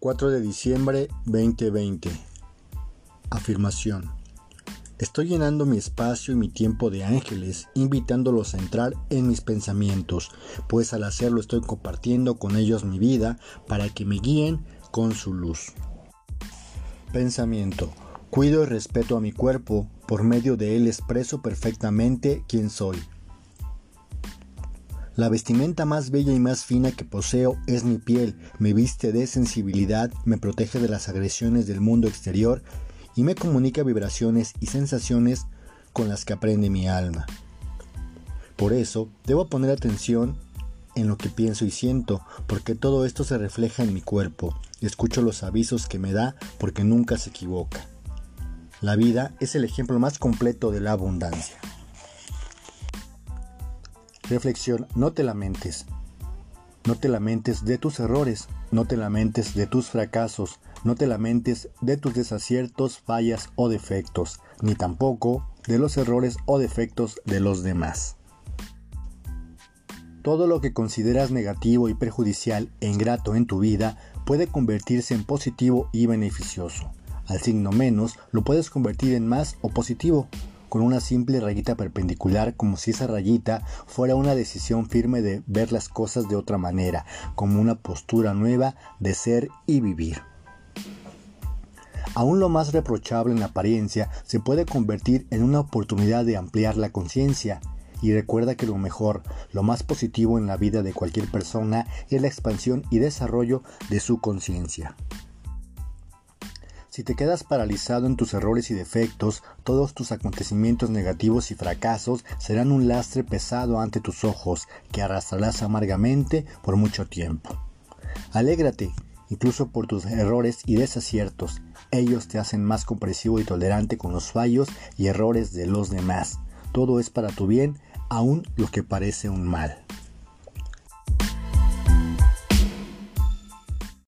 4 de diciembre 2020. Afirmación. Estoy llenando mi espacio y mi tiempo de ángeles, invitándolos a entrar en mis pensamientos, pues al hacerlo estoy compartiendo con ellos mi vida para que me guíen con su luz. Pensamiento. Cuido y respeto a mi cuerpo, por medio de él expreso perfectamente quién soy. La vestimenta más bella y más fina que poseo es mi piel, me viste de sensibilidad, me protege de las agresiones del mundo exterior y me comunica vibraciones y sensaciones con las que aprende mi alma. Por eso, debo poner atención en lo que pienso y siento, porque todo esto se refleja en mi cuerpo. Escucho los avisos que me da porque nunca se equivoca. La vida es el ejemplo más completo de la abundancia. Reflexión, no te lamentes. No te lamentes de tus errores, no te lamentes de tus fracasos, no te lamentes de tus desaciertos, fallas o defectos, ni tampoco de los errores o defectos de los demás. Todo lo que consideras negativo y perjudicial e ingrato en tu vida puede convertirse en positivo y beneficioso. Al signo menos lo puedes convertir en más o positivo con una simple rayita perpendicular como si esa rayita fuera una decisión firme de ver las cosas de otra manera, como una postura nueva de ser y vivir. Aún lo más reprochable en apariencia se puede convertir en una oportunidad de ampliar la conciencia. Y recuerda que lo mejor, lo más positivo en la vida de cualquier persona es la expansión y desarrollo de su conciencia. Si te quedas paralizado en tus errores y defectos, todos tus acontecimientos negativos y fracasos serán un lastre pesado ante tus ojos que arrastrarás amargamente por mucho tiempo. Alégrate, incluso por tus errores y desaciertos. Ellos te hacen más comprensivo y tolerante con los fallos y errores de los demás. Todo es para tu bien, aun lo que parece un mal.